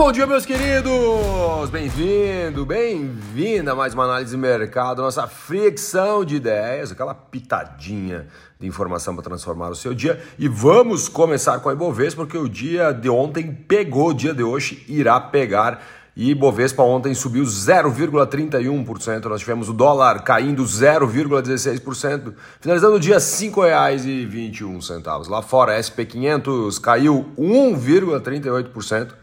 bom dia, meus queridos! Bem-vindo, bem-vinda a mais uma análise de mercado, nossa fricção de ideias, aquela pitadinha de informação para transformar o seu dia. E vamos começar com a Ibovespa, porque o dia de ontem pegou, o dia de hoje irá pegar. E Ibovespa ontem subiu 0,31%. Nós tivemos o dólar caindo 0,16%, finalizando o dia R$ 5,21. Lá fora, SP500 caiu 1,38%.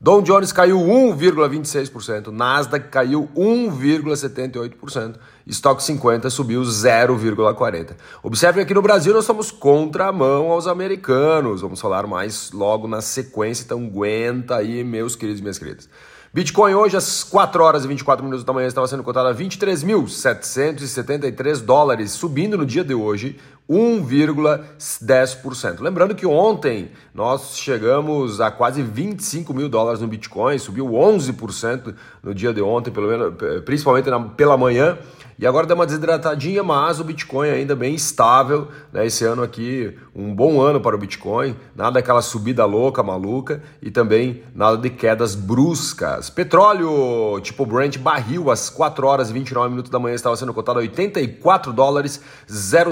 Dow Jones caiu 1,26%, Nasdaq caiu 1,78%, Stock 50 subiu 0,40%. Observe que aqui no Brasil nós estamos contramão aos americanos, vamos falar mais logo na sequência, então aguenta aí, meus queridos e minhas queridas. Bitcoin hoje às 4 horas e 24 minutos da manhã estava sendo cotado a 23.773 dólares, subindo no dia de hoje 1,10%. Lembrando que ontem nós chegamos a quase 25 mil dólares no Bitcoin, subiu 11% no dia de ontem, pelo menos, principalmente na, pela manhã. E agora deu uma desidratadinha, mas o Bitcoin ainda bem estável. Né? Esse ano aqui, um bom ano para o Bitcoin. Nada daquela subida louca, maluca. E também nada de quedas bruscas. Petróleo, tipo Brent, barril às 4 horas e 29 minutos da manhã estava sendo cotado a 84 dólares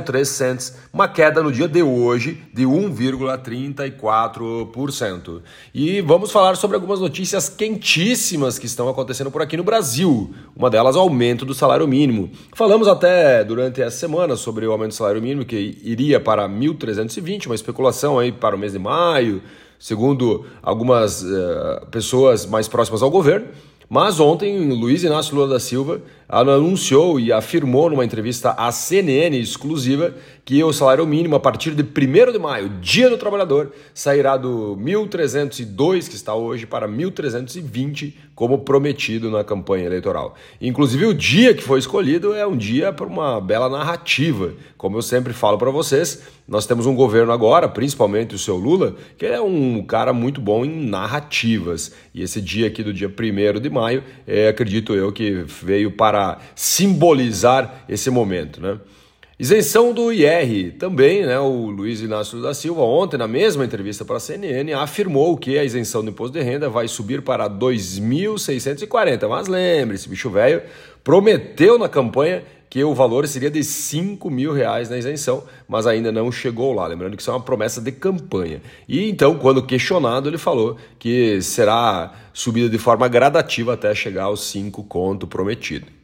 03 cents. Uma queda no dia de hoje de 1,34%. E vamos falar sobre algumas notícias quentíssimas que estão acontecendo por aqui no Brasil. Uma delas, o aumento do salário mínimo. Falamos até durante essa semana sobre o aumento do salário mínimo que iria para 1.320, uma especulação aí para o mês de maio, segundo algumas uh, pessoas mais próximas ao governo. Mas ontem, Luiz Inácio Lula da Silva anunciou e afirmou numa entrevista à CNN exclusiva que o salário mínimo a partir de 1 de maio, Dia do Trabalhador, sairá do 1.302 que está hoje para 1.320, como prometido na campanha eleitoral. Inclusive o dia que foi escolhido é um dia para uma bela narrativa. Como eu sempre falo para vocês, nós temos um governo agora, principalmente o seu Lula, que é um cara muito bom em narrativas. E esse dia aqui do dia 1 de maio, é, acredito eu que veio para simbolizar esse momento, né? Isenção do IR também, né? O Luiz Inácio da Silva, ontem, na mesma entrevista para a CNN, afirmou que a isenção do imposto de renda vai subir para 2.640. Mas lembre-se, bicho velho prometeu na campanha que o valor seria de 5 mil reais na isenção, mas ainda não chegou lá. Lembrando que isso é uma promessa de campanha. E então, quando questionado, ele falou que será subida de forma gradativa até chegar aos 5 conto prometido.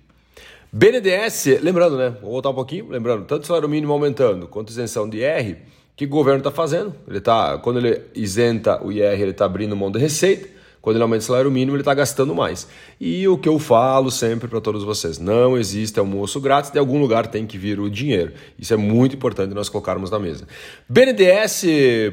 BNDES, lembrando, né? Vou voltar um pouquinho, lembrando, tanto salário mínimo aumentando quanto isenção de IR, o que o governo está fazendo? Ele tá, quando ele isenta o IR, ele está abrindo mão de receita. Quando ele aumenta o salário mínimo, ele está gastando mais. E o que eu falo sempre para todos vocês: não existe almoço grátis, de algum lugar tem que vir o dinheiro. Isso é muito importante nós colocarmos na mesa. BNDES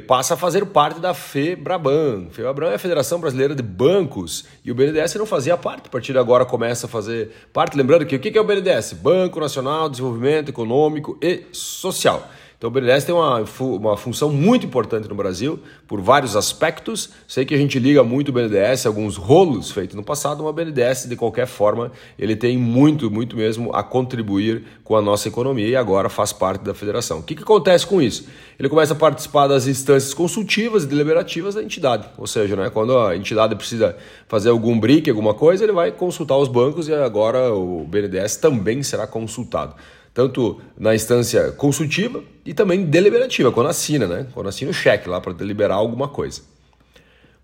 passa a fazer parte da FEBRABAN. FEBRABAN é a Federação Brasileira de Bancos e o BNDES não fazia parte, a partir de agora começa a fazer parte. Lembrando que o que é o BNDES? Banco Nacional de Desenvolvimento Econômico e Social. Então o BNDES tem uma, uma função muito importante no Brasil, por vários aspectos. Sei que a gente liga muito o BNDES, alguns rolos feitos no passado, mas o BNDES, de qualquer forma, ele tem muito, muito mesmo a contribuir com a nossa economia e agora faz parte da federação. O que, que acontece com isso? Ele começa a participar das instâncias consultivas e deliberativas da entidade, ou seja, né, quando a entidade precisa fazer algum brique, alguma coisa, ele vai consultar os bancos e agora o BNDES também será consultado tanto na instância consultiva e também deliberativa, quando assina, né? Quando assina o cheque lá para deliberar alguma coisa.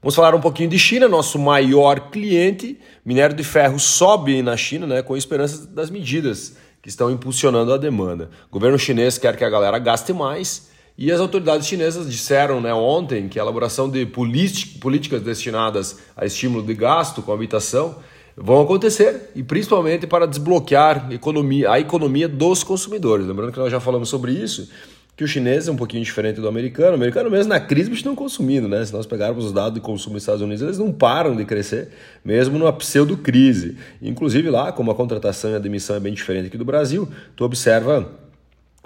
Vamos falar um pouquinho de China, nosso maior cliente. Minério de ferro sobe na China, né, com esperança das medidas que estão impulsionando a demanda. O governo chinês quer que a galera gaste mais e as autoridades chinesas disseram né, ontem que a elaboração de políticas destinadas a estímulo de gasto com habitação vão acontecer e principalmente para desbloquear economia, a economia dos consumidores. Lembrando que nós já falamos sobre isso, que o chinês é um pouquinho diferente do americano. O americano mesmo na crise estão consumindo, né? Se nós pegarmos os dados de consumo dos Estados Unidos, eles não param de crescer, mesmo numa pseudo-crise. Inclusive lá, como a contratação e a demissão é bem diferente aqui do Brasil, tu observa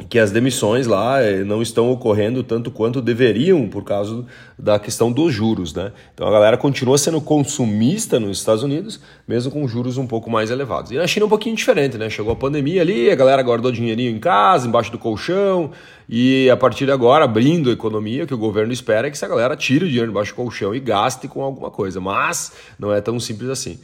que as demissões lá eh, não estão ocorrendo tanto quanto deveriam por causa da questão dos juros, né? Então a galera continua sendo consumista nos Estados Unidos, mesmo com juros um pouco mais elevados. E na China é um pouquinho diferente, né? Chegou a pandemia ali, a galera guardou dinheirinho em casa, embaixo do colchão, e a partir de agora, abrindo a economia, o que o governo espera é que essa galera tire o dinheiro embaixo do colchão e gaste com alguma coisa. Mas não é tão simples assim.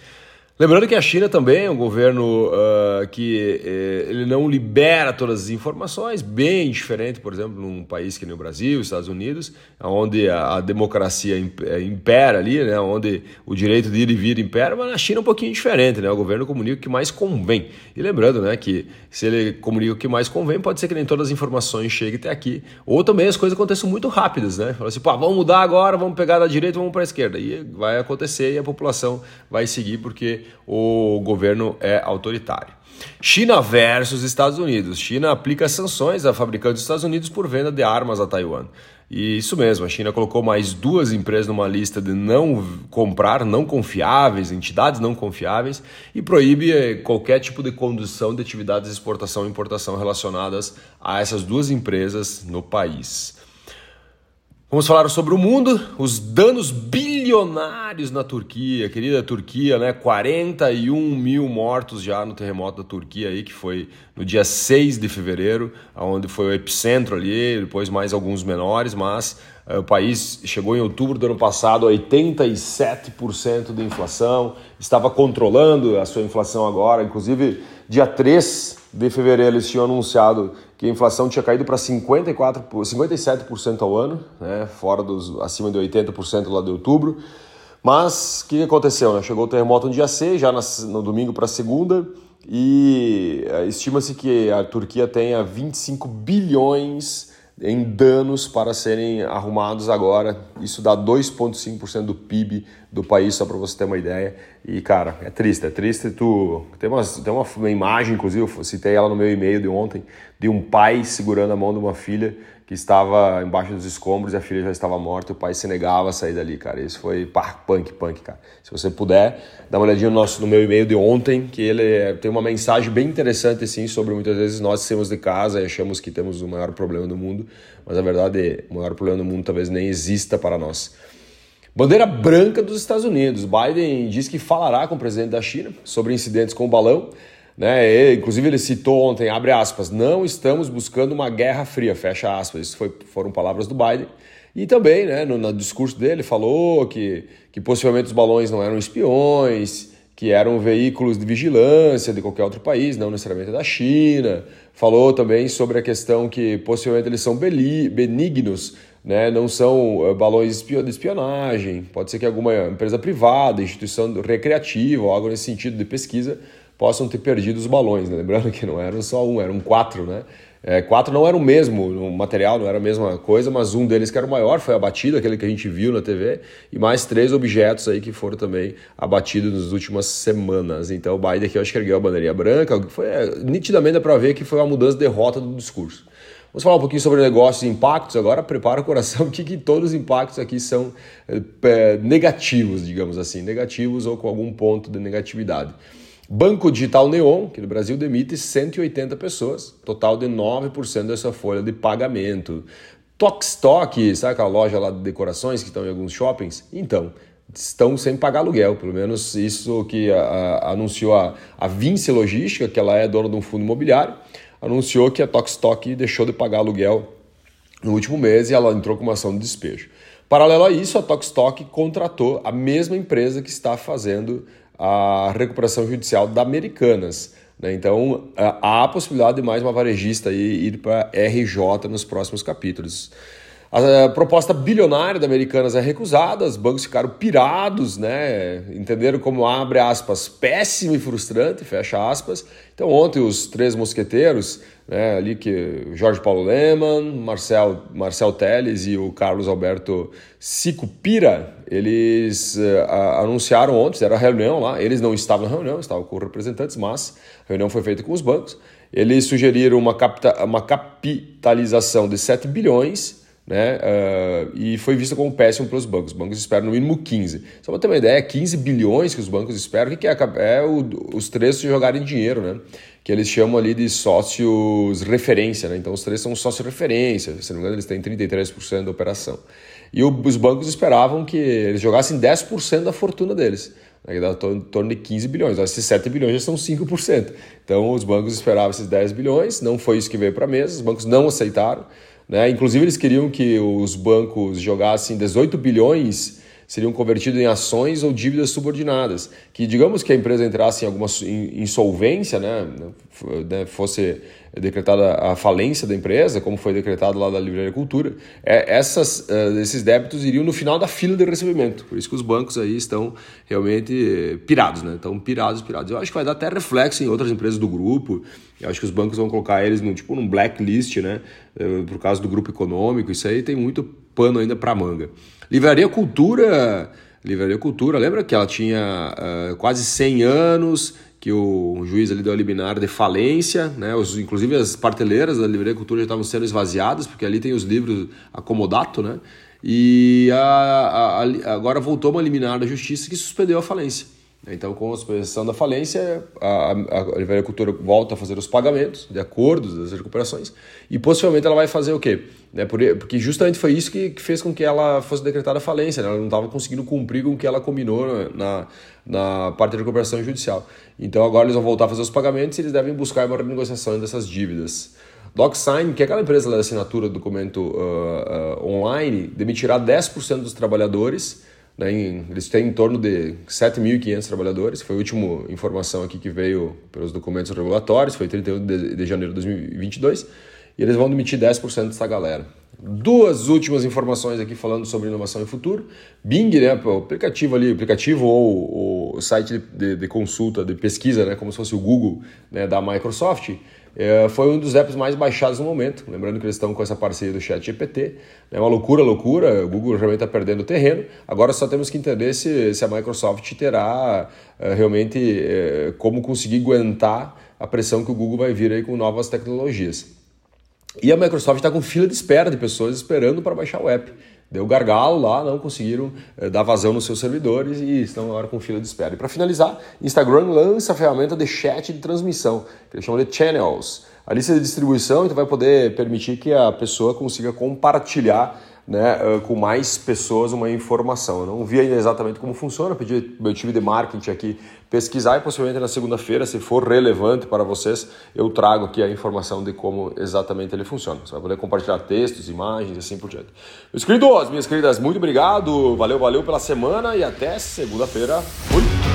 Lembrando que a China também é um governo uh, que uh, ele não libera todas as informações, bem diferente, por exemplo, num país que nem o Brasil, Estados Unidos, onde a, a democracia eh, impera ali, né, onde o direito de ir e vir impera, mas na China é um pouquinho diferente, né, o governo comunica o que mais convém. E lembrando né, que se ele comunica o que mais convém, pode ser que nem todas as informações cheguem até aqui, ou também as coisas aconteçam muito rápidas, né, fala assim, pô, vamos mudar agora, vamos pegar da direita, vamos para a esquerda, e vai acontecer e a população vai seguir porque o governo é autoritário. China versus Estados Unidos. China aplica sanções a fabricantes dos Estados Unidos por venda de armas a Taiwan. E isso mesmo, a China colocou mais duas empresas numa lista de não comprar, não confiáveis, entidades não confiáveis, e proíbe eh, qualquer tipo de condução de atividades de exportação e importação relacionadas a essas duas empresas no país. Vamos falar sobre o mundo, os danos bilionários na Turquia, querida Turquia, né? 41 mil mortos já no terremoto da Turquia aí, que foi no dia 6 de fevereiro, onde foi o epicentro ali, depois mais alguns menores, mas uh, o país chegou em outubro do ano passado a 87% de inflação, estava controlando a sua inflação agora, inclusive dia 3 de fevereiro eles tinham anunciado que a inflação tinha caído para 54, 57% ao ano, né, fora dos acima de 80% lá de outubro. Mas o que aconteceu? Né? Chegou o terremoto no dia 6, já no domingo para segunda, e eh, estima-se que a Turquia tenha 25 bilhões em danos para serem arrumados agora. Isso dá 2,5% do PIB do país, só para você ter uma ideia. E, cara, é triste, é triste. Tu tem uma, tem uma, uma imagem, inclusive, eu citei ela no meu e-mail de ontem, de um pai segurando a mão de uma filha que estava embaixo dos escombros e a filha já estava morta e o pai se negava a sair dali, cara. Isso foi pá, punk, punk, cara. Se você puder, dá uma olhadinha no, nosso, no meu e-mail de ontem, que ele é, tem uma mensagem bem interessante, assim, sobre muitas vezes nós saímos de casa e achamos que temos o maior problema do mundo, mas a verdade é o maior problema do mundo talvez nem exista para nós. Bandeira branca dos Estados Unidos. Biden diz que falará com o presidente da China sobre incidentes com o balão. Né? Ele, inclusive ele citou ontem, abre aspas, não estamos buscando uma guerra fria, fecha aspas. Isso foi, foram palavras do Biden. E também, né, no, no discurso dele, falou que, que possivelmente os balões não eram espiões, que eram veículos de vigilância de qualquer outro país, não necessariamente da China. Falou também sobre a questão que possivelmente eles são benignos, né? não são eh, balões de espionagem. Pode ser que alguma empresa privada, instituição recreativa ou algo nesse sentido de pesquisa possam ter perdido os balões. Né? Lembrando que não eram só um, eram quatro, né? É, quatro não era o mesmo o material, não era a mesma coisa, mas um deles que era o maior foi abatido, aquele que a gente viu na TV, e mais três objetos aí que foram também abatidos nas últimas semanas. Então o Biden aqui eu acho que ergueu a bandeirinha branca, foi é, nitidamente para ver que foi uma mudança de rota do discurso. Vamos falar um pouquinho sobre negócios e impactos agora. Prepara o coração, porque que todos os impactos aqui são é, negativos, digamos assim, negativos ou com algum ponto de negatividade. Banco Digital Neon, que no Brasil demite 180 pessoas, total de 9% dessa folha de pagamento. Tokstok, sabe aquela loja lá de decorações que estão em alguns shoppings? Então, estão sem pagar aluguel, pelo menos isso que a, a, anunciou a, a Vinci Logística, que ela é dona de um fundo imobiliário, anunciou que a Tokstok deixou de pagar aluguel no último mês e ela entrou com uma ação de despejo. Paralelo a isso, a Tokstok contratou a mesma empresa que está fazendo a recuperação judicial da Americanas. Né? Então, há a possibilidade de mais uma varejista ir para RJ nos próximos capítulos. A proposta bilionária da Americanas é recusada, os bancos ficaram pirados, né? Entenderam como abre aspas, péssimo e frustrante, fecha aspas. Então ontem os três mosqueteiros, né, ali que Jorge Paulo Leman, Marcel, Marcel Teles e o Carlos Alberto Sicupira, eles uh, anunciaram ontem, era a reunião lá, eles não estavam na reunião, estavam com representantes, mas a reunião foi feita com os bancos. Eles sugeriram uma, capta, uma capitalização de 7 bilhões né? Uh, e foi vista como péssimo pelos bancos. Os bancos esperam no mínimo 15. Só para ter uma ideia, 15 bilhões que os bancos esperam, o que, é? É o, os três jogarem dinheiro, né? Que eles chamam ali de sócios referência, né? Então os três são sócios referência, se não me engano, eles têm 33% da operação. E o, os bancos esperavam que eles jogassem 10% da fortuna deles. Né? Que dá em torno de 15 bilhões. Esses 7 bilhões já são 5%. Então os bancos esperavam esses 10 bilhões, não foi isso que veio para a mesa, os bancos não aceitaram. Né? Inclusive, eles queriam que os bancos jogassem 18 bilhões seriam convertidos em ações ou dívidas subordinadas. Que, digamos que a empresa entrasse em alguma insolvência, né, né, fosse decretada a falência da empresa, como foi decretado lá da Livraria Cultura, é, essas, uh, esses débitos iriam no final da fila de recebimento. Por isso que os bancos aí estão realmente pirados, né? Estão pirados, pirados. Eu acho que vai dar até reflexo em outras empresas do grupo. Eu acho que os bancos vão colocar eles tipo num blacklist, né? Uh, por causa do grupo econômico. Isso aí tem muito pano ainda para manga. Livraria Cultura, Livraria Cultura, lembra que ela tinha uh, quase 100 anos, que o juiz ali deu a liminar de falência, né? Os, inclusive as parteleiras da Livraria Cultura já estavam sendo esvaziadas, porque ali tem os livros acomodato, né? E a, a, a, agora voltou uma liminar da justiça que suspendeu a falência. Então, com a suspensão da falência, a, a Cultura volta a fazer os pagamentos de acordos das recuperações e possivelmente ela vai fazer o quê? Né, porque justamente foi isso que, fez com que ela fosse decretada falência, né? ela não estava conseguindo cumprir com o que ela combinou na, na parte de recuperação judicial. Então agora eles vão voltar a fazer os pagamentos e eles devem buscar uma renegociação dessas dívidas. DocSign, que é aquela empresa de assinatura do documento uh, uh, online, demitirá 10% dos trabalhadores né, em, eles têm em torno de 7.500 trabalhadores, foi a última informação aqui que veio pelos documentos regulatórios, foi 31 de, de janeiro de 2022, e eles vão demitir 10% dessa galera. Duas últimas informações aqui falando sobre inovação e futuro. Bing, né, o aplicativo ali, aplicativo ou o site de, de, consulta, de pesquisa, né, como se fosse o Google né, da Microsoft, é, foi um dos apps mais baixados no momento. Lembrando que eles estão com essa parceria do Chat GPT. É uma loucura, loucura. O Google realmente está perdendo terreno. Agora só temos que entender se, se a Microsoft terá é, realmente é, como conseguir aguentar a pressão que o Google vai vir aí com novas tecnologias. E a Microsoft está com fila de espera de pessoas esperando para baixar o app. Deu gargalo lá, não conseguiram eh, dar vazão nos seus servidores e estão agora com fila de espera. E para finalizar, Instagram lança a ferramenta de chat de transmissão, que eles chamam de Channels. A lista de distribuição então vai poder permitir que a pessoa consiga compartilhar né, com mais pessoas uma informação. Eu não vi ainda exatamente como funciona, pedi meu time de marketing aqui pesquisar e possivelmente na segunda-feira, se for relevante para vocês, eu trago aqui a informação de como exatamente ele funciona. Você vai poder compartilhar textos, imagens e assim por diante. Meus queridos, minhas queridas, muito obrigado, valeu, valeu pela semana e até segunda-feira. Fui!